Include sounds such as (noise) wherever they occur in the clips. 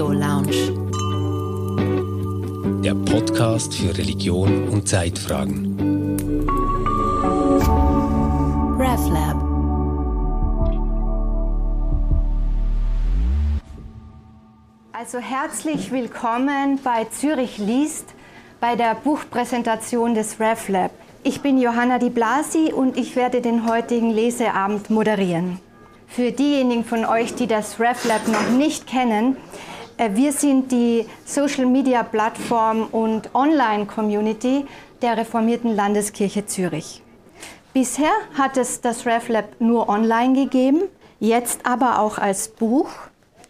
Theo Lounge. Der Podcast für Religion und Zeitfragen. RevLab. Also herzlich willkommen bei Zürich liest bei der Buchpräsentation des RevLab. Ich bin Johanna Di Blasi und ich werde den heutigen Leseabend moderieren. Für diejenigen von euch, die das RevLab noch nicht kennen, wir sind die Social-Media-Plattform und Online-Community der Reformierten Landeskirche Zürich. Bisher hat es das RevLab nur online gegeben, jetzt aber auch als Buch.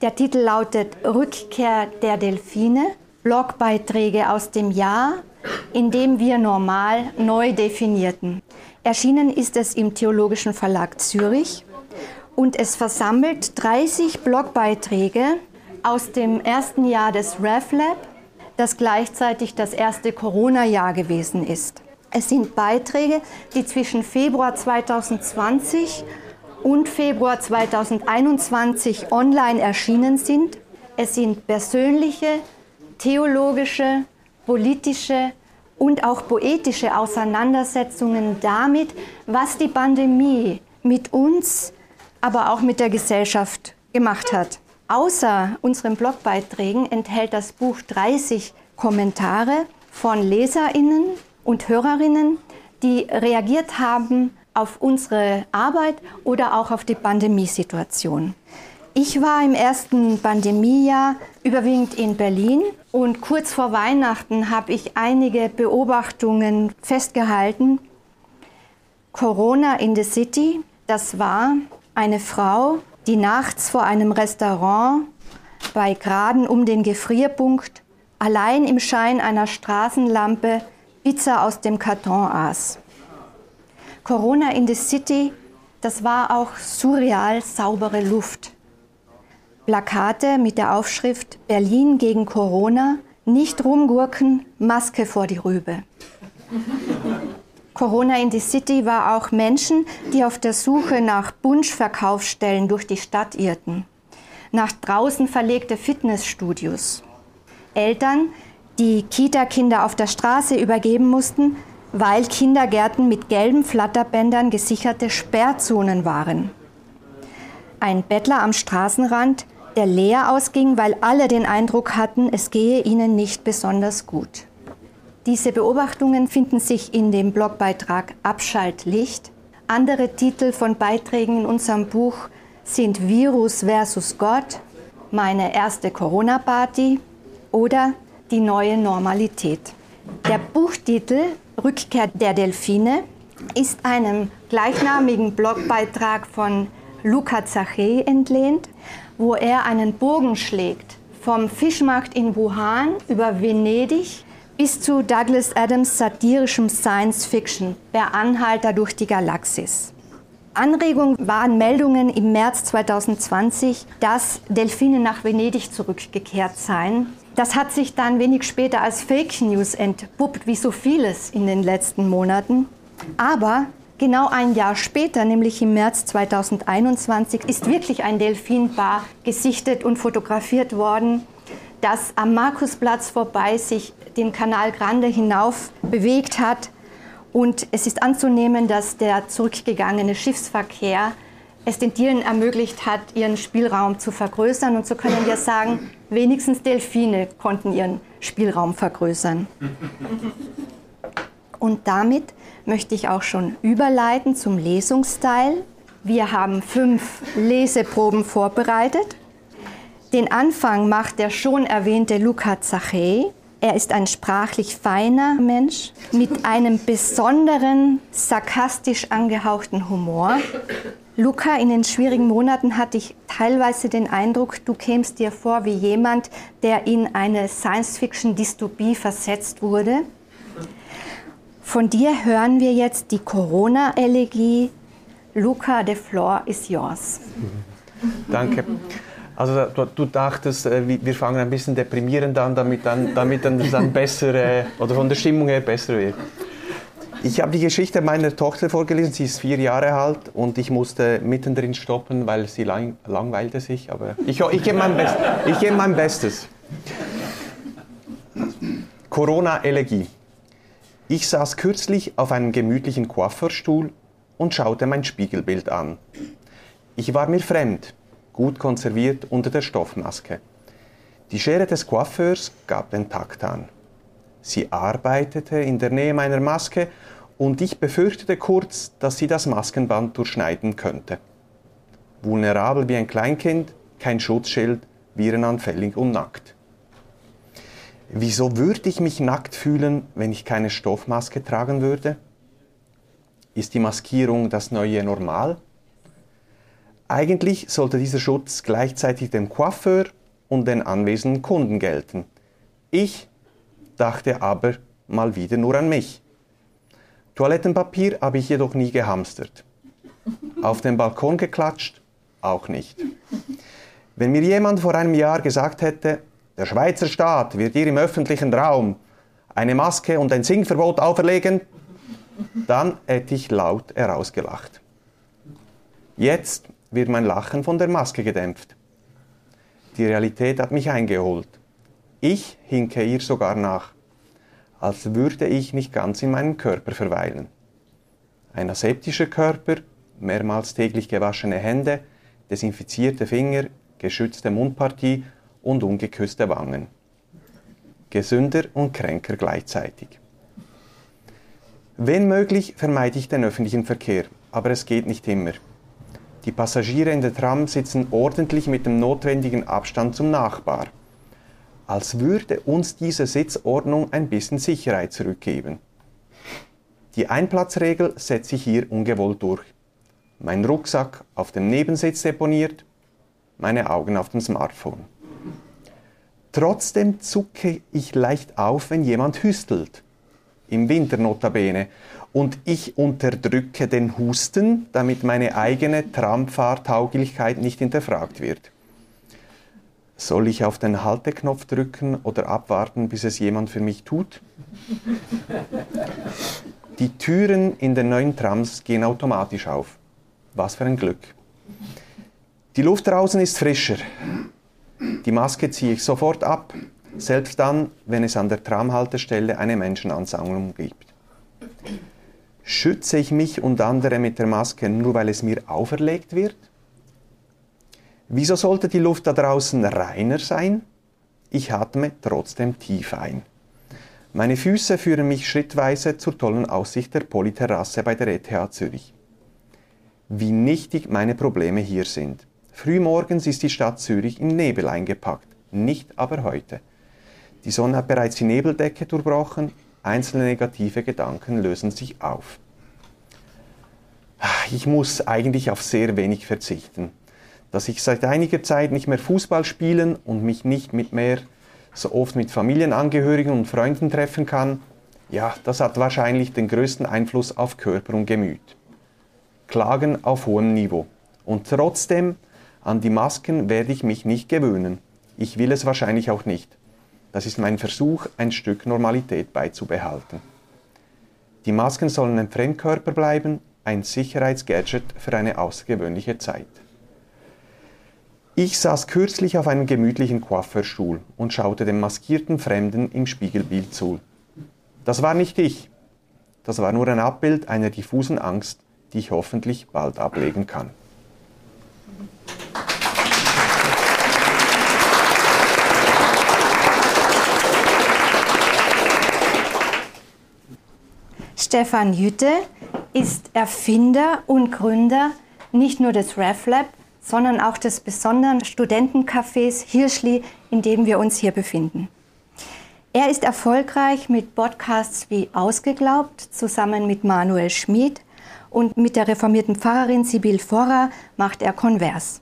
Der Titel lautet Rückkehr der Delfine, Blogbeiträge aus dem Jahr, in dem wir normal neu definierten. Erschienen ist es im Theologischen Verlag Zürich und es versammelt 30 Blogbeiträge aus dem ersten Jahr des RevLab, das gleichzeitig das erste Corona-Jahr gewesen ist. Es sind Beiträge, die zwischen Februar 2020 und Februar 2021 online erschienen sind. Es sind persönliche, theologische, politische und auch poetische Auseinandersetzungen damit, was die Pandemie mit uns aber auch mit der Gesellschaft gemacht hat. Außer unseren Blogbeiträgen enthält das Buch 30 Kommentare von Leserinnen und Hörerinnen, die reagiert haben auf unsere Arbeit oder auch auf die Pandemiesituation. Ich war im ersten Pandemiejahr überwiegend in Berlin und kurz vor Weihnachten habe ich einige Beobachtungen festgehalten. Corona in the City, das war eine Frau, die nachts vor einem Restaurant bei Graden um den Gefrierpunkt allein im Schein einer Straßenlampe Pizza aus dem Karton aß. Corona in the City, das war auch surreal saubere Luft. Plakate mit der Aufschrift Berlin gegen Corona, nicht rumgurken, Maske vor die Rübe. Corona in the City war auch Menschen, die auf der Suche nach Bunschverkaufsstellen durch die Stadt irrten. Nach draußen verlegte Fitnessstudios. Eltern, die Kita-Kinder auf der Straße übergeben mussten, weil Kindergärten mit gelben Flatterbändern gesicherte Sperrzonen waren. Ein Bettler am Straßenrand, der leer ausging, weil alle den Eindruck hatten, es gehe ihnen nicht besonders gut. Diese Beobachtungen finden sich in dem Blogbeitrag Abschaltlicht. Andere Titel von Beiträgen in unserem Buch sind Virus versus Gott, meine erste Corona-Party oder die neue Normalität. Der Buchtitel Rückkehr der Delfine ist einem gleichnamigen Blogbeitrag von Luca Zachet entlehnt, wo er einen Bogen schlägt vom Fischmarkt in Wuhan über Venedig bis zu Douglas Adams satirischem Science Fiction, Der Anhalter durch die Galaxis. Anregung waren Meldungen im März 2020, dass Delfine nach Venedig zurückgekehrt seien. Das hat sich dann wenig später als Fake News entpuppt, wie so vieles in den letzten Monaten. Aber genau ein Jahr später, nämlich im März 2021, ist wirklich ein Delfinpaar gesichtet und fotografiert worden, das am Markusplatz vorbei sich den Kanal Grande hinauf bewegt hat. Und es ist anzunehmen, dass der zurückgegangene Schiffsverkehr es den Tieren ermöglicht hat, ihren Spielraum zu vergrößern. Und so können wir sagen, wenigstens Delfine konnten ihren Spielraum vergrößern. Und damit möchte ich auch schon überleiten zum Lesungsteil. Wir haben fünf Leseproben vorbereitet. Den Anfang macht der schon erwähnte Luca Zachet. Er ist ein sprachlich feiner Mensch mit einem besonderen, sarkastisch angehauchten Humor. Luca, in den schwierigen Monaten hatte ich teilweise den Eindruck, du kämst dir vor wie jemand, der in eine Science-Fiction-Dystopie versetzt wurde. Von dir hören wir jetzt die Corona-Elegie. Luca, the floor is yours. Danke. Also du, du dachtest, äh, wir fangen ein bisschen deprimierend an, damit dann, damit dann, dann (laughs) besser, oder von der Stimmung her besser wird. Ich habe die Geschichte meiner Tochter vorgelesen, sie ist vier Jahre alt und ich musste mittendrin stoppen, weil sie lang, langweilte sich. Aber ich, ich gebe mein, Best, geb mein Bestes. Corona-Elegie. Ich saß kürzlich auf einem gemütlichen Coiffeurstuhl und schaute mein Spiegelbild an. Ich war mir fremd, gut konserviert unter der Stoffmaske. Die Schere des Coiffeurs gab den Takt an. Sie arbeitete in der Nähe meiner Maske und ich befürchtete kurz, dass sie das Maskenband durchschneiden könnte. Vulnerabel wie ein Kleinkind, kein Schutzschild, virenanfällig und nackt. Wieso würde ich mich nackt fühlen, wenn ich keine Stoffmaske tragen würde? Ist die Maskierung das neue Normal? Eigentlich sollte dieser Schutz gleichzeitig dem Coiffeur und den anwesenden Kunden gelten. Ich dachte aber mal wieder nur an mich. Toilettenpapier habe ich jedoch nie gehamstert. Auf den Balkon geklatscht? Auch nicht. Wenn mir jemand vor einem Jahr gesagt hätte, der Schweizer Staat wird ihr im öffentlichen Raum eine Maske und ein Singverbot auferlegen, dann hätte ich laut herausgelacht. Jetzt wird mein Lachen von der Maske gedämpft. Die Realität hat mich eingeholt. Ich hinke ihr sogar nach, als würde ich nicht ganz in meinem Körper verweilen. Ein aseptischer Körper, mehrmals täglich gewaschene Hände, desinfizierte Finger, geschützte Mundpartie und ungeküsste Wangen. Gesünder und kränker gleichzeitig. Wenn möglich, vermeide ich den öffentlichen Verkehr, aber es geht nicht immer. Die Passagiere in der Tram sitzen ordentlich mit dem notwendigen Abstand zum Nachbar als würde uns diese Sitzordnung ein bisschen Sicherheit zurückgeben. Die Einplatzregel setze ich hier ungewollt durch. Mein Rucksack auf dem Nebensitz deponiert, meine Augen auf dem Smartphone. Trotzdem zucke ich leicht auf, wenn jemand hüstelt. Im Winter notabene. Und ich unterdrücke den Husten, damit meine eigene Tramfahrtauglichkeit nicht hinterfragt wird. Soll ich auf den Halteknopf drücken oder abwarten, bis es jemand für mich tut? (laughs) Die Türen in den neuen Trams gehen automatisch auf. Was für ein Glück. Die Luft draußen ist frischer. Die Maske ziehe ich sofort ab, selbst dann, wenn es an der Tramhaltestelle eine Menschenansammlung gibt. Schütze ich mich und andere mit der Maske nur, weil es mir auferlegt wird? Wieso sollte die Luft da draußen reiner sein? Ich atme trotzdem tief ein. Meine Füße führen mich schrittweise zur tollen Aussicht der Polyterrasse bei der ETH Zürich. Wie nichtig meine Probleme hier sind. Frühmorgens ist die Stadt Zürich in Nebel eingepackt, nicht aber heute. Die Sonne hat bereits die Nebeldecke durchbrochen, einzelne negative Gedanken lösen sich auf. Ich muss eigentlich auf sehr wenig verzichten dass ich seit einiger Zeit nicht mehr Fußball spielen und mich nicht mit mehr so oft mit Familienangehörigen und Freunden treffen kann, ja, das hat wahrscheinlich den größten Einfluss auf Körper und Gemüt. Klagen auf hohem Niveau. Und trotzdem, an die Masken werde ich mich nicht gewöhnen. Ich will es wahrscheinlich auch nicht. Das ist mein Versuch, ein Stück Normalität beizubehalten. Die Masken sollen ein Fremdkörper bleiben, ein Sicherheitsgadget für eine außergewöhnliche Zeit. Ich saß kürzlich auf einem gemütlichen Coiffeurstuhl und schaute dem maskierten Fremden im Spiegelbild zu. Das war nicht ich. Das war nur ein Abbild einer diffusen Angst, die ich hoffentlich bald ablegen kann. Stefan Jütte ist Erfinder und Gründer nicht nur des RefLab, sondern auch des besonderen Studentencafés Hirschli, in dem wir uns hier befinden. Er ist erfolgreich mit Podcasts wie Ausgeglaubt zusammen mit Manuel Schmid und mit der reformierten Pfarrerin Sibyl Forrer macht er Konvers.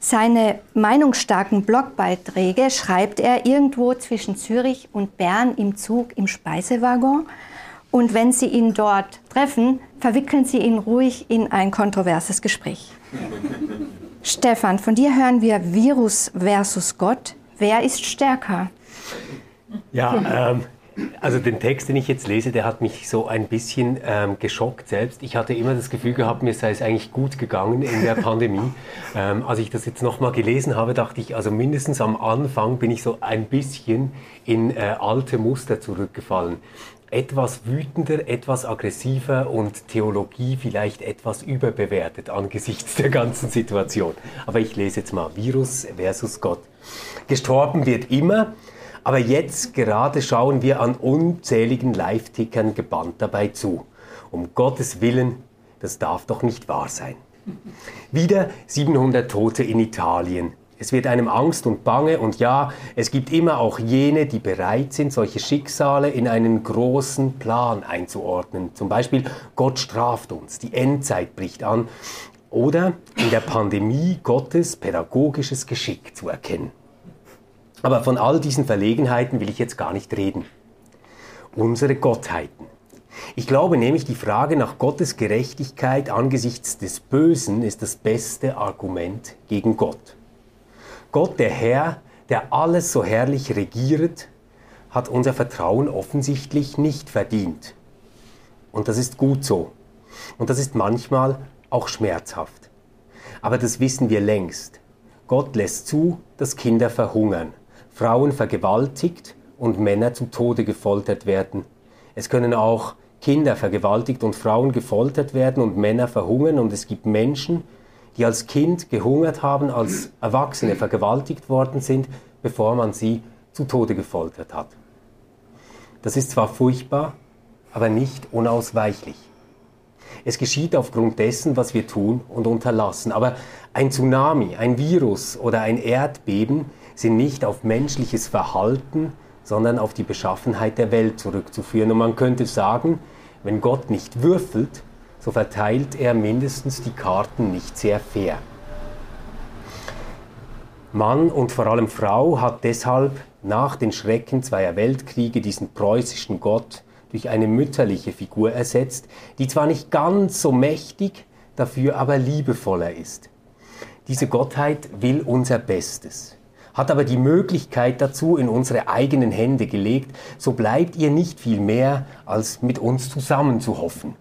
Seine meinungsstarken Blogbeiträge schreibt er irgendwo zwischen Zürich und Bern im Zug im Speisewaggon. Und wenn Sie ihn dort treffen, verwickeln Sie ihn ruhig in ein kontroverses Gespräch. (laughs) Stefan, von dir hören wir Virus versus Gott. Wer ist stärker? Ja, ähm, Also den Text, den ich jetzt lese, der hat mich so ein bisschen ähm, geschockt selbst. Ich hatte immer das Gefühl gehabt, mir sei es eigentlich gut gegangen in der Pandemie. (laughs) ähm, als ich das jetzt nochmal gelesen habe, dachte ich, also mindestens am Anfang bin ich so ein bisschen in äh, alte Muster zurückgefallen. Etwas wütender, etwas aggressiver und Theologie vielleicht etwas überbewertet angesichts der ganzen Situation. Aber ich lese jetzt mal Virus versus Gott. Gestorben wird immer, aber jetzt gerade schauen wir an unzähligen Live-Tickern gebannt dabei zu. Um Gottes Willen, das darf doch nicht wahr sein. Wieder 700 Tote in Italien. Es wird einem Angst und Bange und ja, es gibt immer auch jene, die bereit sind, solche Schicksale in einen großen Plan einzuordnen. Zum Beispiel, Gott straft uns, die Endzeit bricht an oder in der Pandemie Gottes pädagogisches Geschick zu erkennen. Aber von all diesen Verlegenheiten will ich jetzt gar nicht reden. Unsere Gottheiten. Ich glaube nämlich, die Frage nach Gottes Gerechtigkeit angesichts des Bösen ist das beste Argument gegen Gott. Gott, der Herr, der alles so herrlich regiert, hat unser Vertrauen offensichtlich nicht verdient. Und das ist gut so. Und das ist manchmal auch schmerzhaft. Aber das wissen wir längst. Gott lässt zu, dass Kinder verhungern. Frauen vergewaltigt und Männer zu Tode gefoltert werden. Es können auch Kinder vergewaltigt und Frauen gefoltert werden und Männer verhungern und es gibt Menschen, die als Kind gehungert haben, als Erwachsene vergewaltigt worden sind, bevor man sie zu Tode gefoltert hat. Das ist zwar furchtbar, aber nicht unausweichlich. Es geschieht aufgrund dessen, was wir tun und unterlassen. Aber ein Tsunami, ein Virus oder ein Erdbeben sind nicht auf menschliches Verhalten, sondern auf die Beschaffenheit der Welt zurückzuführen. Und man könnte sagen, wenn Gott nicht würfelt, so verteilt er mindestens die Karten nicht sehr fair. Mann und vor allem Frau hat deshalb nach den Schrecken zweier Weltkriege diesen preußischen Gott durch eine mütterliche Figur ersetzt, die zwar nicht ganz so mächtig, dafür aber liebevoller ist. Diese Gottheit will unser Bestes hat aber die Möglichkeit dazu in unsere eigenen Hände gelegt, so bleibt ihr nicht viel mehr, als mit uns zusammen zu hoffen.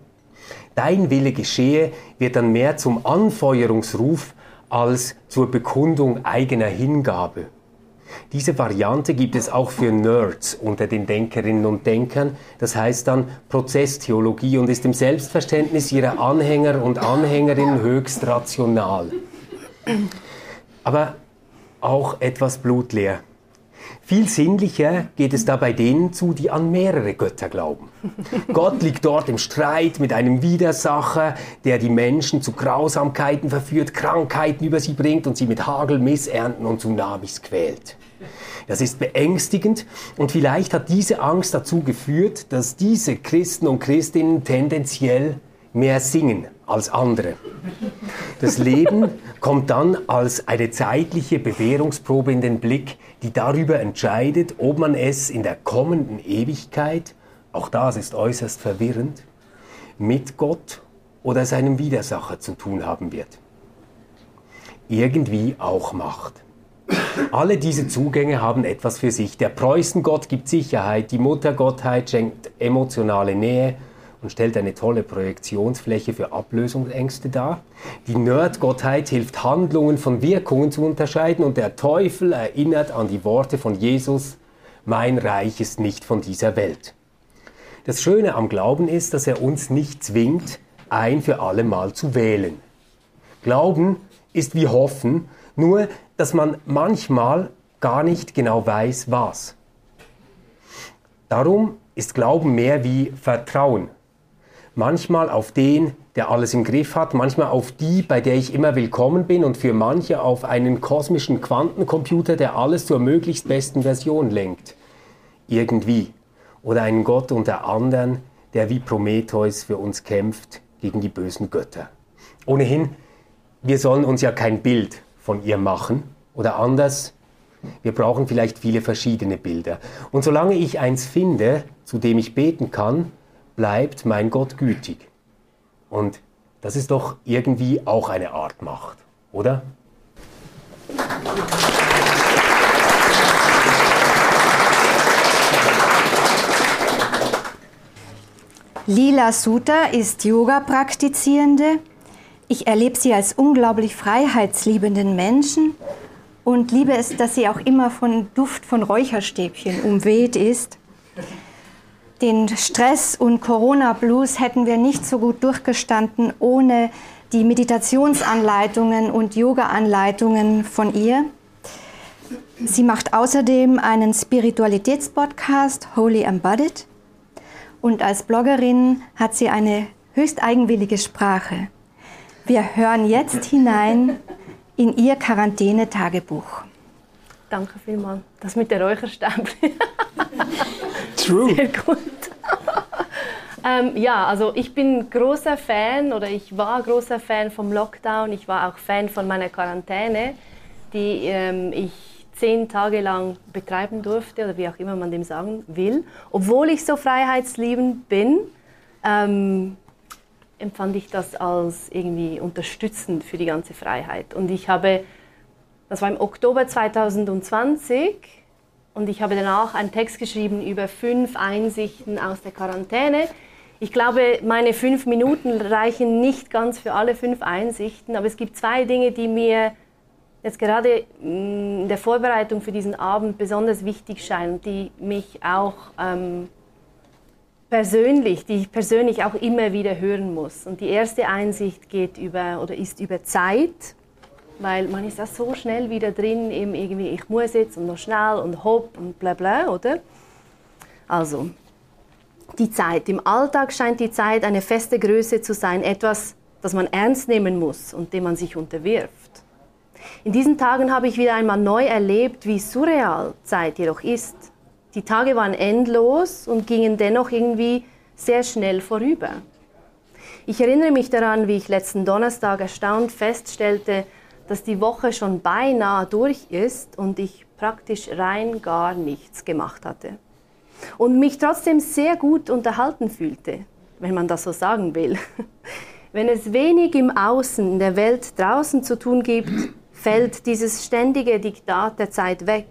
Dein Wille geschehe wird dann mehr zum Anfeuerungsruf als zur Bekundung eigener Hingabe. Diese Variante gibt es auch für Nerds unter den Denkerinnen und Denkern, das heißt dann Prozesstheologie und ist im Selbstverständnis ihrer Anhänger und Anhängerinnen höchst rational. Aber auch etwas blutleer. Viel sinnlicher geht es da bei denen zu, die an mehrere Götter glauben. (laughs) Gott liegt dort im Streit mit einem Widersacher, der die Menschen zu Grausamkeiten verführt, Krankheiten über sie bringt und sie mit Hagel, Missernten und Tsunamis quält. Das ist beängstigend und vielleicht hat diese Angst dazu geführt, dass diese Christen und Christinnen tendenziell mehr singen als andere. Das Leben kommt dann als eine zeitliche Bewährungsprobe in den Blick, die darüber entscheidet, ob man es in der kommenden Ewigkeit, auch das ist äußerst verwirrend, mit Gott oder seinem Widersacher zu tun haben wird. Irgendwie auch Macht. Alle diese Zugänge haben etwas für sich. Der Preußengott gibt Sicherheit, die Muttergottheit schenkt emotionale Nähe und stellt eine tolle Projektionsfläche für Ablösungsängste dar. Die Nerdgottheit hilft Handlungen von Wirkungen zu unterscheiden und der Teufel erinnert an die Worte von Jesus, mein Reich ist nicht von dieser Welt. Das Schöne am Glauben ist, dass er uns nicht zwingt, ein für alle Mal zu wählen. Glauben ist wie Hoffen, nur dass man manchmal gar nicht genau weiß, was. Darum ist Glauben mehr wie Vertrauen manchmal auf den, der alles im Griff hat, manchmal auf die, bei der ich immer willkommen bin und für manche auf einen kosmischen Quantencomputer, der alles zur möglichst besten Version lenkt. Irgendwie. Oder einen Gott unter anderen, der wie Prometheus für uns kämpft gegen die bösen Götter. Ohnehin, wir sollen uns ja kein Bild von ihr machen. Oder anders, wir brauchen vielleicht viele verschiedene Bilder. Und solange ich eins finde, zu dem ich beten kann, bleibt mein Gott gütig. Und das ist doch irgendwie auch eine Art Macht, oder? Lila Suter ist Yoga-Praktizierende. Ich erlebe sie als unglaublich freiheitsliebenden Menschen und liebe es, dass sie auch immer von Duft von Räucherstäbchen umweht ist. Den Stress und Corona-Blues hätten wir nicht so gut durchgestanden ohne die Meditationsanleitungen und Yoga-Anleitungen von ihr. Sie macht außerdem einen Spiritualitätspodcast Holy Embodied und als Bloggerin hat sie eine höchst eigenwillige Sprache. Wir hören jetzt hinein in ihr Quarantäne-Tagebuch. Danke vielmals. Das mit der Räucherstäbchen. (laughs) True. Sehr (laughs) gut. ähm, ja, also ich bin großer Fan oder ich war großer Fan vom Lockdown. Ich war auch Fan von meiner Quarantäne, die ähm, ich zehn Tage lang betreiben durfte oder wie auch immer man dem sagen will. Obwohl ich so freiheitsliebend bin, ähm, empfand ich das als irgendwie unterstützend für die ganze Freiheit. Und ich habe, das war im Oktober 2020, und ich habe danach einen Text geschrieben über fünf Einsichten aus der Quarantäne. Ich glaube, meine fünf Minuten reichen nicht ganz für alle fünf Einsichten, aber es gibt zwei Dinge, die mir jetzt gerade mm, in der Vorbereitung für diesen Abend besonders wichtig scheinen, die mich auch ähm, persönlich, die ich persönlich auch immer wieder hören muss. Und die erste Einsicht geht über oder ist über Zeit weil man ist ja so schnell wieder drin im irgendwie, ich muss jetzt und noch schnell und hopp und bla bla, oder? Also, die Zeit. Im Alltag scheint die Zeit eine feste Größe zu sein, etwas, das man ernst nehmen muss und dem man sich unterwirft. In diesen Tagen habe ich wieder einmal neu erlebt, wie surreal Zeit jedoch ist. Die Tage waren endlos und gingen dennoch irgendwie sehr schnell vorüber. Ich erinnere mich daran, wie ich letzten Donnerstag erstaunt feststellte, dass die Woche schon beinahe durch ist und ich praktisch rein gar nichts gemacht hatte. Und mich trotzdem sehr gut unterhalten fühlte, wenn man das so sagen will. (laughs) Wenn es wenig im Außen, in der Welt draußen zu tun gibt, fällt dieses ständige Diktat der Zeit weg.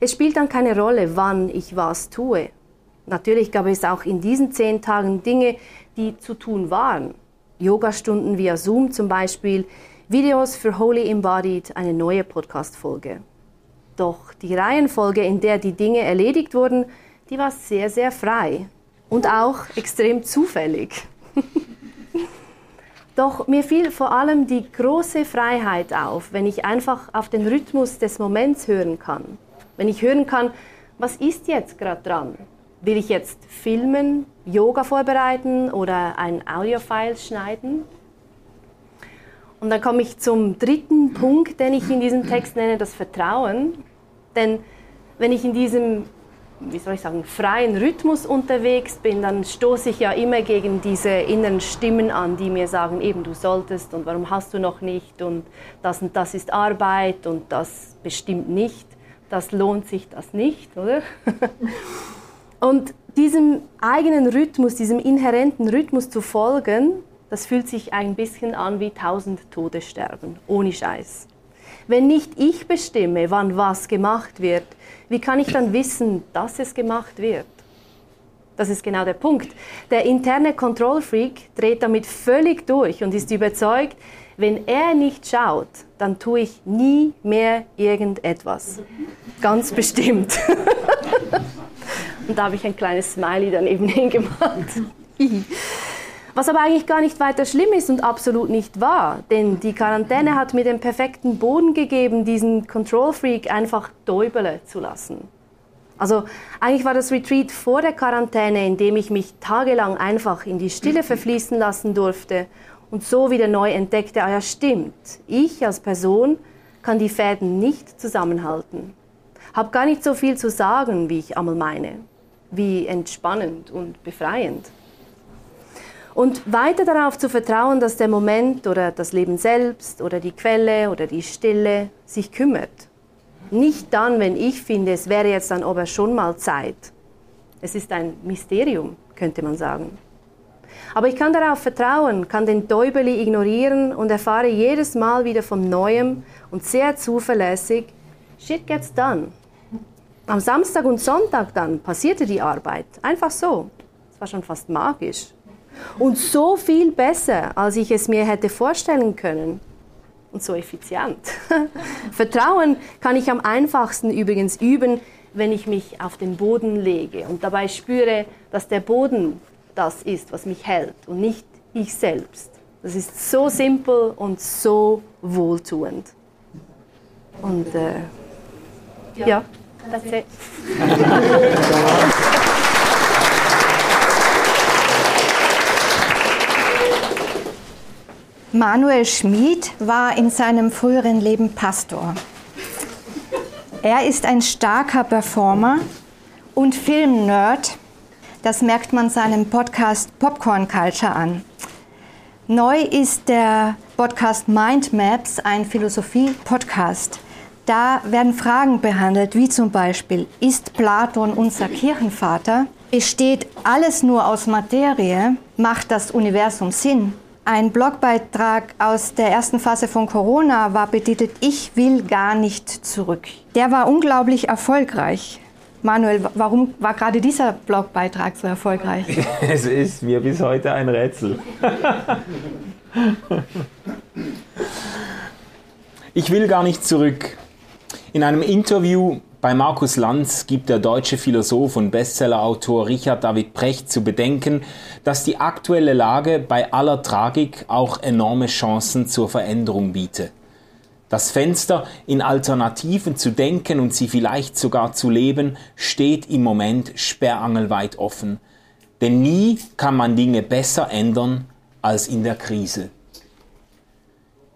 Es spielt dann keine Rolle, wann ich was tue. Natürlich gab es auch in diesen zehn Tagen Dinge, die zu tun waren. Yogastunden via Zoom zum Beispiel, Videos für Holy Embodied, eine neue Podcast-Folge. Doch die Reihenfolge, in der die Dinge erledigt wurden, die war sehr, sehr frei und auch extrem zufällig. (laughs) Doch mir fiel vor allem die große Freiheit auf, wenn ich einfach auf den Rhythmus des Moments hören kann. Wenn ich hören kann, was ist jetzt gerade dran? Will ich jetzt filmen, Yoga vorbereiten oder ein Audiofile schneiden? Und dann komme ich zum dritten Punkt, den ich in diesem Text nenne, das Vertrauen. Denn wenn ich in diesem, wie soll ich sagen, freien Rhythmus unterwegs bin, dann stoße ich ja immer gegen diese inneren Stimmen an, die mir sagen, eben du solltest und warum hast du noch nicht und das und das ist Arbeit und das bestimmt nicht, das lohnt sich das nicht, oder? (laughs) und diesem eigenen Rhythmus, diesem inhärenten Rhythmus zu folgen, das fühlt sich ein bisschen an wie tausend Todessterben, ohne Scheiß. Wenn nicht ich bestimme, wann was gemacht wird, wie kann ich dann wissen, dass es gemacht wird? Das ist genau der Punkt. Der interne Kontrollfreak dreht damit völlig durch und ist überzeugt, wenn er nicht schaut, dann tue ich nie mehr irgendetwas. Ganz bestimmt. (laughs) und da habe ich ein kleines Smiley daneben hingemacht. (laughs) Was aber eigentlich gar nicht weiter schlimm ist und absolut nicht wahr, denn die Quarantäne hat mir den perfekten Boden gegeben, diesen Control Freak einfach däubeln zu lassen. Also eigentlich war das Retreat vor der Quarantäne, in dem ich mich tagelang einfach in die Stille verfließen lassen durfte und so wieder neu entdeckte, ah ja stimmt, ich als Person kann die Fäden nicht zusammenhalten. Hab gar nicht so viel zu sagen, wie ich einmal meine, wie entspannend und befreiend. Und weiter darauf zu vertrauen, dass der Moment oder das Leben selbst oder die Quelle oder die Stille sich kümmert. Nicht dann, wenn ich finde, es wäre jetzt dann aber schon mal Zeit. Es ist ein Mysterium, könnte man sagen. Aber ich kann darauf vertrauen, kann den Däubeli ignorieren und erfahre jedes Mal wieder von Neuem und sehr zuverlässig, shit gets done. Am Samstag und Sonntag dann passierte die Arbeit. Einfach so. Es war schon fast magisch. Und so viel besser, als ich es mir hätte vorstellen können. Und so effizient. (laughs) Vertrauen kann ich am einfachsten übrigens üben, wenn ich mich auf den Boden lege und dabei spüre, dass der Boden das ist, was mich hält und nicht ich selbst. Das ist so simpel und so wohltuend. Und äh, ja. that's it. (laughs) Manuel Schmid war in seinem früheren Leben Pastor. Er ist ein starker Performer und Filmnerd. Das merkt man seinem Podcast Popcorn Culture an. Neu ist der Podcast Mind Maps, ein Philosophie-Podcast. Da werden Fragen behandelt, wie zum Beispiel, ist Platon unser Kirchenvater? Besteht alles nur aus Materie? Macht das Universum Sinn? Ein Blogbeitrag aus der ersten Phase von Corona war betitelt Ich will gar nicht zurück. Der war unglaublich erfolgreich. Manuel, warum war gerade dieser Blogbeitrag so erfolgreich? (laughs) Es ist mir bis heute ein Rätsel. Ich will gar nicht zurück. In einem Interview bei Markus Lanz gibt der deutsche Philosoph und Bestsellerautor Richard David Precht zu bedenken, dass die aktuelle Lage bei aller Tragik auch enorme Chancen zur Veränderung biete. Das Fenster in Alternativen zu denken und sie vielleicht sogar zu leben, steht im Moment sperrangelweit offen. Denn nie kann man Dinge besser ändern als in der Krise.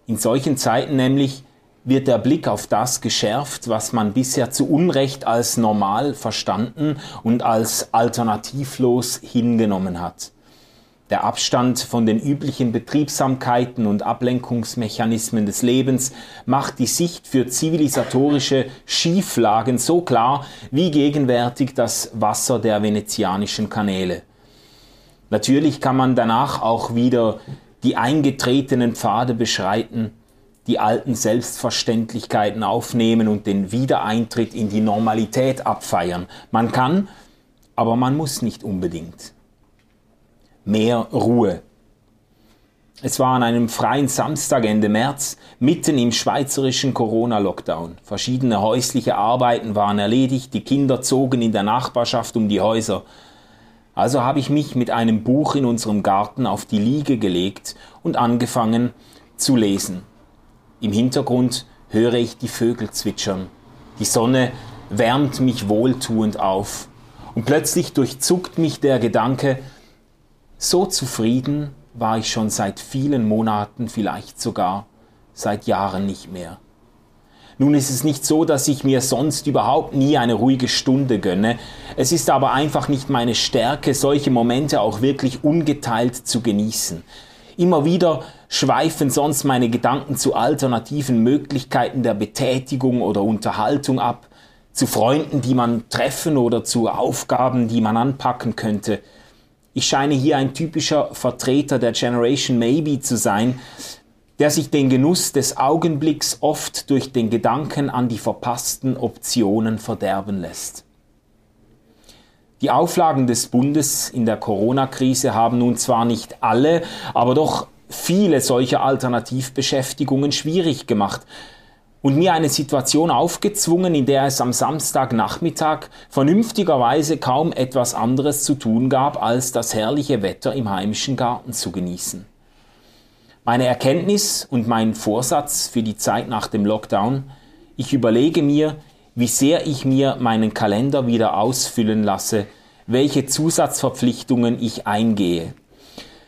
In solchen Zeiten nämlich wird der Blick auf das geschärft, was man bisher zu Unrecht als normal verstanden und als alternativlos hingenommen hat. Der Abstand von den üblichen Betriebsamkeiten und Ablenkungsmechanismen des Lebens macht die Sicht für zivilisatorische Schieflagen so klar wie gegenwärtig das Wasser der venezianischen Kanäle. Natürlich kann man danach auch wieder die eingetretenen Pfade beschreiten, die alten Selbstverständlichkeiten aufnehmen und den Wiedereintritt in die Normalität abfeiern. Man kann, aber man muss nicht unbedingt. Mehr Ruhe. Es war an einem freien Samstag Ende März, mitten im schweizerischen Corona-Lockdown. Verschiedene häusliche Arbeiten waren erledigt, die Kinder zogen in der Nachbarschaft um die Häuser. Also habe ich mich mit einem Buch in unserem Garten auf die Liege gelegt und angefangen zu lesen. Im Hintergrund höre ich die Vögel zwitschern. Die Sonne wärmt mich wohltuend auf. Und plötzlich durchzuckt mich der Gedanke, so zufrieden war ich schon seit vielen Monaten, vielleicht sogar seit Jahren nicht mehr. Nun ist es nicht so, dass ich mir sonst überhaupt nie eine ruhige Stunde gönne. Es ist aber einfach nicht meine Stärke, solche Momente auch wirklich ungeteilt zu genießen. Immer wieder schweifen sonst meine Gedanken zu alternativen Möglichkeiten der Betätigung oder Unterhaltung ab, zu Freunden, die man treffen oder zu Aufgaben, die man anpacken könnte. Ich scheine hier ein typischer Vertreter der Generation Maybe zu sein, der sich den Genuss des Augenblicks oft durch den Gedanken an die verpassten Optionen verderben lässt. Die Auflagen des Bundes in der Corona-Krise haben nun zwar nicht alle, aber doch viele solcher Alternativbeschäftigungen schwierig gemacht und mir eine Situation aufgezwungen, in der es am Samstagnachmittag vernünftigerweise kaum etwas anderes zu tun gab, als das herrliche Wetter im heimischen Garten zu genießen. Meine Erkenntnis und mein Vorsatz für die Zeit nach dem Lockdown, ich überlege mir, wie sehr ich mir meinen Kalender wieder ausfüllen lasse, welche Zusatzverpflichtungen ich eingehe.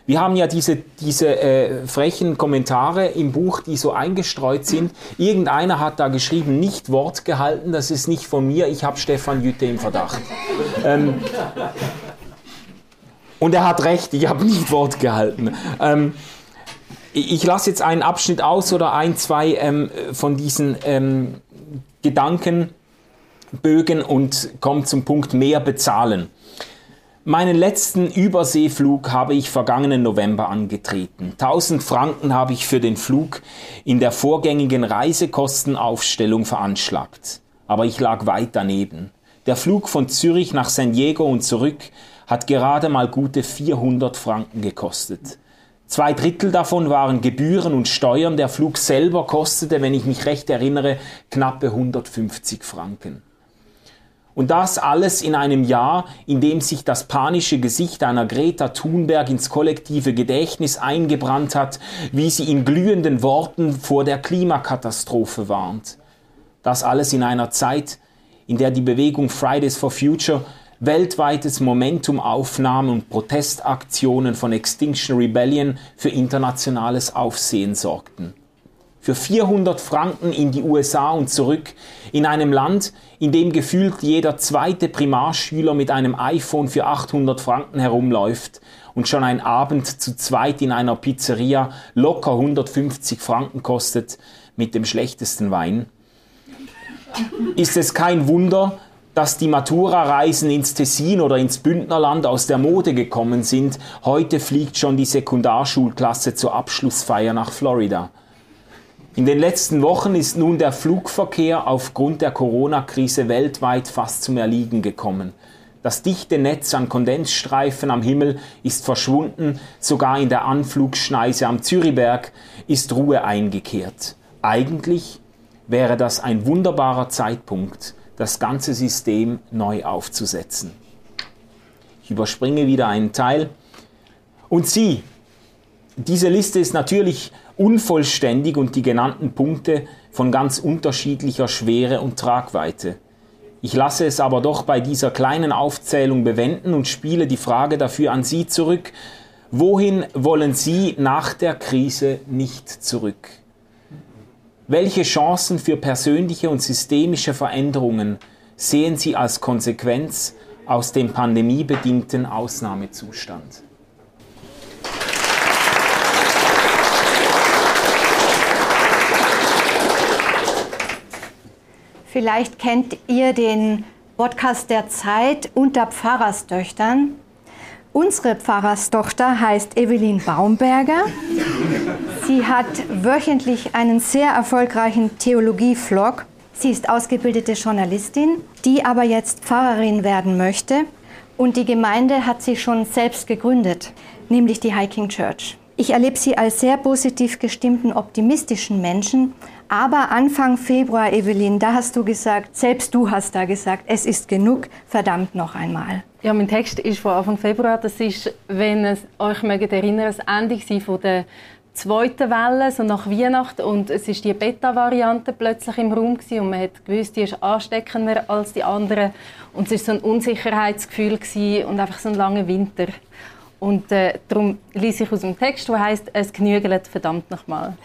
Wir haben ja diese, diese äh, frechen Kommentare im Buch, die so eingestreut sind. Irgendeiner hat da geschrieben, nicht Wort gehalten, das ist nicht von mir, ich habe Stefan Jütte im Verdacht. Ähm, und er hat recht, ich habe nicht Wort gehalten. Ähm, ich lasse jetzt einen Abschnitt aus oder ein, zwei ähm, von diesen ähm, Gedankenbögen und komme zum Punkt mehr bezahlen. Meinen letzten Überseeflug habe ich vergangenen November angetreten. 1000 Franken habe ich für den Flug in der vorgängigen Reisekostenaufstellung veranschlagt. Aber ich lag weit daneben. Der Flug von Zürich nach San Diego und zurück hat gerade mal gute 400 Franken gekostet. Zwei Drittel davon waren Gebühren und Steuern. Der Flug selber kostete, wenn ich mich recht erinnere, knappe 150 Franken. Und das alles in einem Jahr, in dem sich das panische Gesicht einer Greta Thunberg ins kollektive Gedächtnis eingebrannt hat, wie sie in glühenden Worten vor der Klimakatastrophe warnt. Das alles in einer Zeit, in der die Bewegung Fridays for Future weltweites Momentum aufnahm und Protestaktionen von Extinction Rebellion für internationales Aufsehen sorgten. Für 400 Franken in die USA und zurück, in einem Land, in dem gefühlt jeder zweite Primarschüler mit einem iPhone für 800 Franken herumläuft und schon ein Abend zu zweit in einer Pizzeria locker 150 Franken kostet mit dem schlechtesten Wein, ist es kein Wunder, dass die Matura-Reisen ins Tessin oder ins Bündnerland aus der Mode gekommen sind. Heute fliegt schon die Sekundarschulklasse zur Abschlussfeier nach Florida. In den letzten Wochen ist nun der Flugverkehr aufgrund der Corona-Krise weltweit fast zum Erliegen gekommen. Das dichte Netz an Kondensstreifen am Himmel ist verschwunden, sogar in der Anflugschneise am Zürichberg ist Ruhe eingekehrt. Eigentlich wäre das ein wunderbarer Zeitpunkt, das ganze System neu aufzusetzen. Ich überspringe wieder einen Teil. Und Sie, diese Liste ist natürlich unvollständig und die genannten Punkte von ganz unterschiedlicher Schwere und Tragweite. Ich lasse es aber doch bei dieser kleinen Aufzählung bewenden und spiele die Frage dafür an Sie zurück. Wohin wollen Sie nach der Krise nicht zurück? Welche Chancen für persönliche und systemische Veränderungen sehen Sie als Konsequenz aus dem pandemiebedingten Ausnahmezustand? Vielleicht kennt ihr den Podcast der Zeit unter Pfarrerstöchtern. Unsere Pfarrerstochter heißt Evelyn Baumberger. Sie hat wöchentlich einen sehr erfolgreichen Theologie-Vlog. Sie ist ausgebildete Journalistin, die aber jetzt Pfarrerin werden möchte. Und die Gemeinde hat sie schon selbst gegründet, nämlich die Hiking Church. Ich erlebe sie als sehr positiv gestimmten, optimistischen Menschen. Aber Anfang Februar, Evelyn, da hast du gesagt, selbst du hast da gesagt, es ist genug, verdammt noch einmal. Ja, mein Text ist von Anfang Februar. Das ist, wenn es euch mögt erinnern, das Ende von der zweiten Welle, so nach Weihnachten. Und es ist die Beta-Variante plötzlich im Raum gewesen, und man hat gewusst, die ist ansteckender als die anderen. Und es war so ein Unsicherheitsgefühl gewesen und einfach so ein langer Winter. Und äh, darum lese ich aus dem Text, der heißt «Es genügelt verdammt nochmal».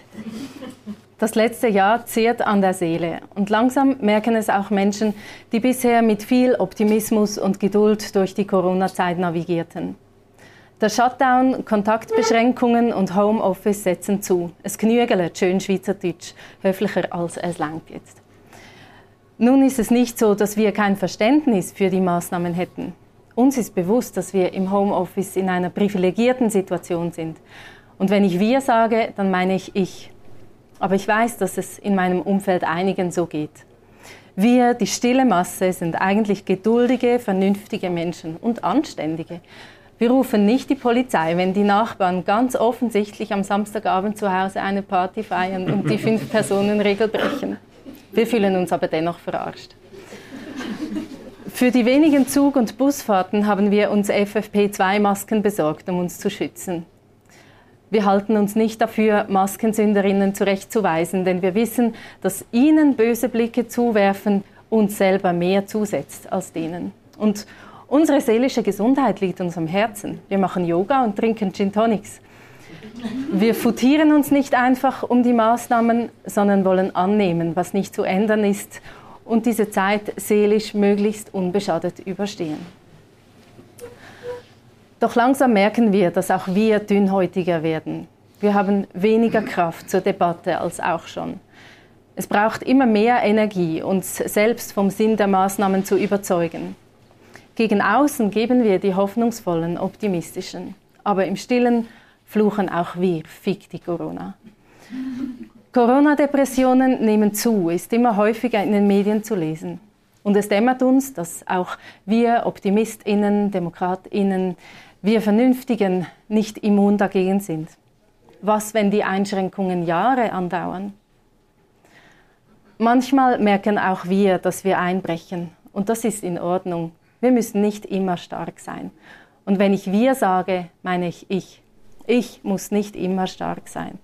Das letzte Jahr zehrt an der Seele und langsam merken es auch Menschen, die bisher mit viel Optimismus und Geduld durch die Corona-Zeit navigierten. Der Shutdown, Kontaktbeschränkungen und Homeoffice setzen zu. Es genügelt, schön Schweizerdeutsch, höflicher als es langt jetzt. Nun ist es nicht so, dass wir kein Verständnis für die Maßnahmen hätten. Uns ist bewusst, dass wir im Homeoffice in einer privilegierten Situation sind. Und wenn ich wir sage, dann meine ich ich. Aber ich weiß, dass es in meinem Umfeld einigen so geht. Wir, die stille Masse, sind eigentlich geduldige, vernünftige Menschen und anständige. Wir rufen nicht die Polizei, wenn die Nachbarn ganz offensichtlich am Samstagabend zu Hause eine Party feiern und die Fünf-Personen-Regel brechen. Wir fühlen uns aber dennoch verarscht. Für die wenigen Zug- und Busfahrten haben wir uns FFP2-Masken besorgt, um uns zu schützen. Wir halten uns nicht dafür, Maskensünderinnen zurechtzuweisen, denn wir wissen, dass ihnen böse Blicke zuwerfen uns selber mehr zusetzt als denen. Und unsere seelische Gesundheit liegt uns am Herzen. Wir machen Yoga und trinken Gin Tonics. Wir futieren uns nicht einfach um die Maßnahmen, sondern wollen annehmen, was nicht zu ändern ist und diese Zeit seelisch möglichst unbeschadet überstehen. Doch langsam merken wir, dass auch wir dünnhäutiger werden. Wir haben weniger Kraft zur Debatte als auch schon. Es braucht immer mehr Energie, uns selbst vom Sinn der Maßnahmen zu überzeugen. Gegen außen geben wir die hoffnungsvollen, optimistischen. Aber im Stillen fluchen auch wir, fick die Corona. Corona-Depressionen nehmen zu, ist immer häufiger in den Medien zu lesen. Und es dämmert uns, dass auch wir Optimistinnen, Demokratinnen, wir Vernünftigen nicht immun dagegen sind. Was, wenn die Einschränkungen Jahre andauern? Manchmal merken auch wir, dass wir einbrechen. Und das ist in Ordnung. Wir müssen nicht immer stark sein. Und wenn ich wir sage, meine ich ich. Ich muss nicht immer stark sein.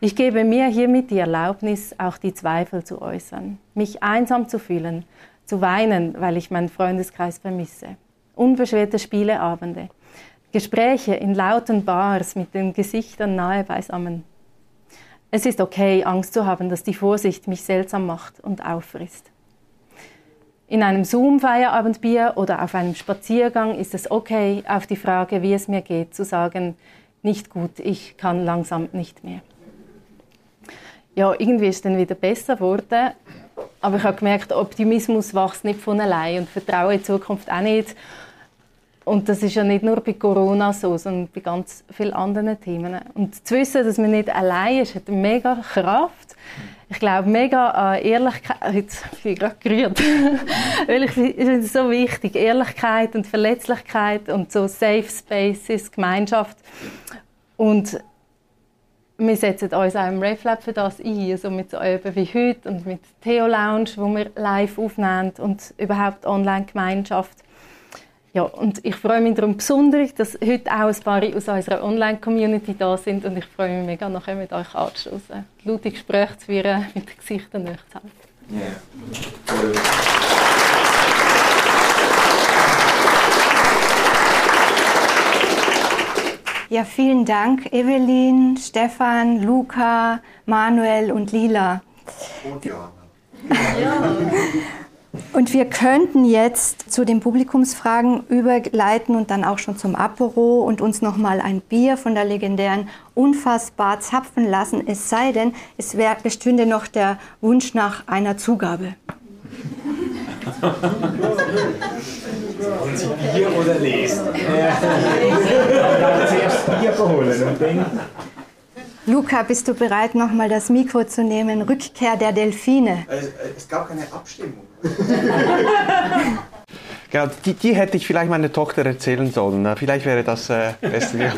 Ich gebe mir hiermit die Erlaubnis, auch die Zweifel zu äußern, mich einsam zu fühlen, zu weinen, weil ich meinen Freundeskreis vermisse. Unbeschwerte Spieleabende, Gespräche in lauten Bars mit den Gesichtern nahe beisammen. Es ist okay, Angst zu haben, dass die Vorsicht mich seltsam macht und auffrisst. In einem Zoom-Feierabendbier oder auf einem Spaziergang ist es okay, auf die Frage, wie es mir geht, zu sagen, nicht gut, ich kann langsam nicht mehr. Ja, irgendwie ist es dann wieder besser geworden, aber ich habe gemerkt, Optimismus wächst nicht von allein und Vertrauen in die Zukunft auch nicht. Und das ist ja nicht nur bei Corona so, sondern bei ganz vielen anderen Themen. Und zu wissen, dass man nicht allein ist, hat mega Kraft ich glaube mega an Ehrlichkeit. (laughs) Jetzt bin ich gerade gerührt. (laughs) Weil ich finde es so wichtig. Ehrlichkeit und Verletzlichkeit und so Safe Spaces, Gemeinschaft. Und wir setzen uns auch im RefLab für das ein, also mit so Öben wie heute und mit Theo Lounge, wo wir live aufnehmen und überhaupt Online-Gemeinschaft. Ja, und ich freue mich darum besonders, dass heute auch ein paar aus unserer Online-Community da sind und ich freue mich mega, nachher mit euch anzustoßen. Laute Gespräche zu führen, mit den Gesichtern nicht zu halten. Yeah. Ja, vielen Dank, Evelyn, Stefan, Luca, Manuel und Lila. Und Johanna. (laughs) Ja. Und wir könnten jetzt zu den Publikumsfragen überleiten und dann auch schon zum Apero und uns noch mal ein Bier von der legendären Unfassbar zapfen lassen. Es sei denn, es wär, bestünde noch der Wunsch nach einer Zugabe. Wollen Sie Bier oder lesen? Zuerst Bier holen und dann Luca, bist du bereit, nochmal das Mikro zu nehmen? Rückkehr der Delfine. Es gab keine Abstimmung. Genau, die, die, hätte ich vielleicht meiner Tochter erzählen sollen. Vielleicht wäre das äh, besser. (laughs)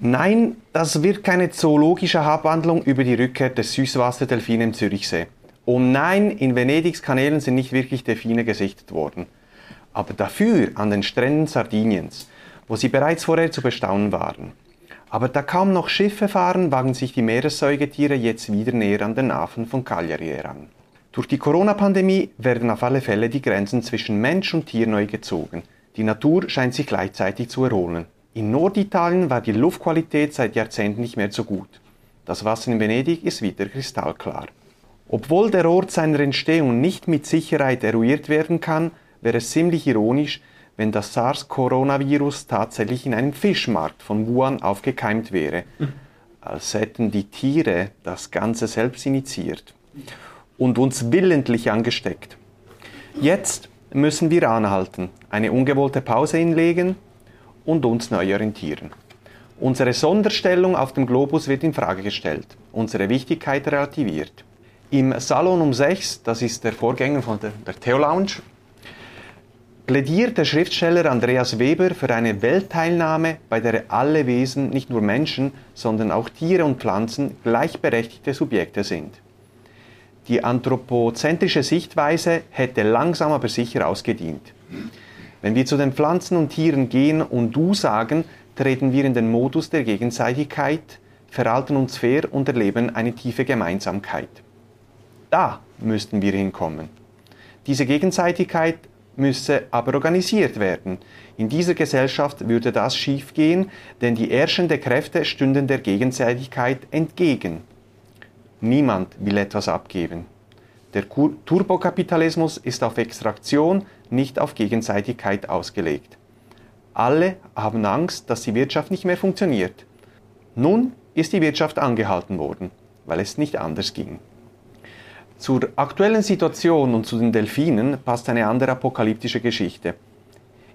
Nein, das wird keine zoologische Abhandlung über die Rückkehr des Süßwasserdelfine im Zürichsee. Und nein, in Venedigs Kanälen sind nicht wirklich Delfine gesichtet worden. Aber dafür an den Stränden Sardiniens, wo sie bereits vorher zu bestaunen waren. Aber da kaum noch Schiffe fahren, wagen sich die Meeressäugetiere jetzt wieder näher an den Hafen von Cagliari heran. Durch die Corona-Pandemie werden auf alle Fälle die Grenzen zwischen Mensch und Tier neu gezogen. Die Natur scheint sich gleichzeitig zu erholen. In Norditalien war die Luftqualität seit Jahrzehnten nicht mehr so gut. Das Wasser in Venedig ist wieder kristallklar. Obwohl der Ort seiner Entstehung nicht mit Sicherheit eruiert werden kann, wäre es ziemlich ironisch, wenn das SARS-Coronavirus tatsächlich in einem Fischmarkt von Wuhan aufgekeimt wäre, als hätten die Tiere das Ganze selbst initiiert und uns willentlich angesteckt. Jetzt müssen wir anhalten, eine ungewollte Pause hinlegen und uns neu orientieren. Unsere Sonderstellung auf dem Globus wird in Frage gestellt, unsere Wichtigkeit relativiert. Im Salon um 6, das ist der Vorgänger von der, der Theo Lounge, plädiert der Schriftsteller Andreas Weber für eine Weltteilnahme, bei der alle Wesen, nicht nur Menschen, sondern auch Tiere und Pflanzen gleichberechtigte Subjekte sind. Die anthropozentrische Sichtweise hätte langsam aber sicher ausgedient. Wenn wir zu den Pflanzen und Tieren gehen und du sagen, treten wir in den Modus der Gegenseitigkeit, verhalten uns fair und erleben eine tiefe Gemeinsamkeit. Da müssten wir hinkommen. Diese Gegenseitigkeit müsse aber organisiert werden. In dieser Gesellschaft würde das schiefgehen, denn die herrschenden Kräfte stünden der Gegenseitigkeit entgegen. Niemand will etwas abgeben. Der Turbokapitalismus ist auf Extraktion, nicht auf Gegenseitigkeit ausgelegt. Alle haben Angst, dass die Wirtschaft nicht mehr funktioniert. Nun ist die Wirtschaft angehalten worden, weil es nicht anders ging. Zur aktuellen Situation und zu den Delfinen passt eine andere apokalyptische Geschichte.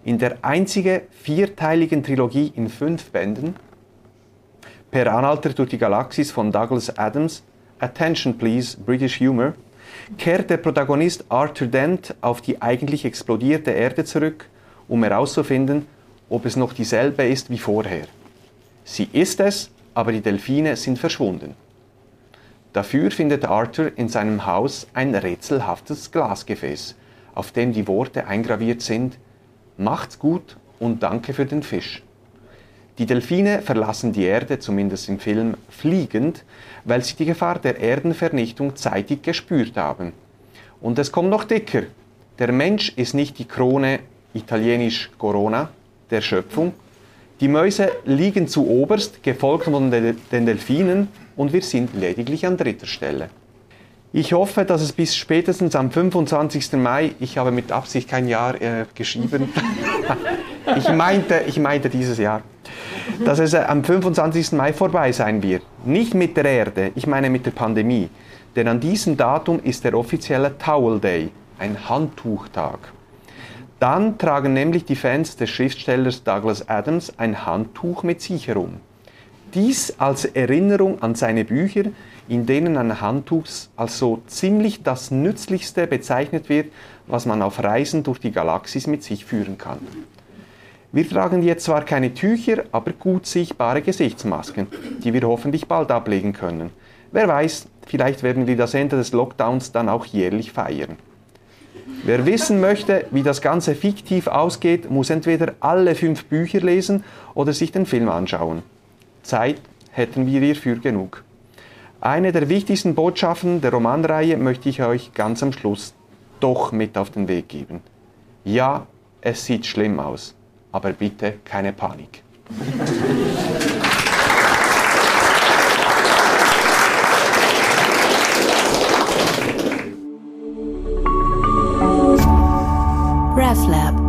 In der einzigen vierteiligen Trilogie in fünf Bänden, Per Anhalter durch die Galaxis von Douglas Adams, Attention Please, British Humor, kehrt der Protagonist Arthur Dent auf die eigentlich explodierte Erde zurück, um herauszufinden, ob es noch dieselbe ist wie vorher. Sie ist es, aber die Delfine sind verschwunden. Dafür findet Arthur in seinem Haus ein rätselhaftes Glasgefäß, auf dem die Worte eingraviert sind Macht's gut und danke für den Fisch. Die Delfine verlassen die Erde, zumindest im Film, fliegend, weil sie die Gefahr der Erdenvernichtung zeitig gespürt haben. Und es kommt noch dicker. Der Mensch ist nicht die Krone, italienisch Corona, der Schöpfung. Die Mäuse liegen zu oberst, gefolgt von den Delfinen, und wir sind lediglich an dritter Stelle. Ich hoffe, dass es bis spätestens am 25. Mai, ich habe mit Absicht kein Jahr äh, geschrieben, (laughs) (laughs) ich, meinte, ich meinte dieses Jahr, dass es äh, am 25. Mai vorbei sein wird. Nicht mit der Erde, ich meine mit der Pandemie. Denn an diesem Datum ist der offizielle Towel Day, ein Handtuchtag. Dann tragen nämlich die Fans des Schriftstellers Douglas Adams ein Handtuch mit sich herum. Dies als Erinnerung an seine Bücher, in denen ein Handtuch als so ziemlich das Nützlichste bezeichnet wird, was man auf Reisen durch die Galaxis mit sich führen kann. Wir tragen jetzt zwar keine Tücher, aber gut sichtbare Gesichtsmasken, die wir hoffentlich bald ablegen können. Wer weiß, vielleicht werden wir das Ende des Lockdowns dann auch jährlich feiern. Wer wissen möchte, wie das Ganze fiktiv ausgeht, muss entweder alle fünf Bücher lesen oder sich den Film anschauen. Zeit hätten wir hierfür genug. Eine der wichtigsten Botschaften der Romanreihe möchte ich euch ganz am Schluss doch mit auf den Weg geben. Ja, es sieht schlimm aus, aber bitte keine Panik. RefLab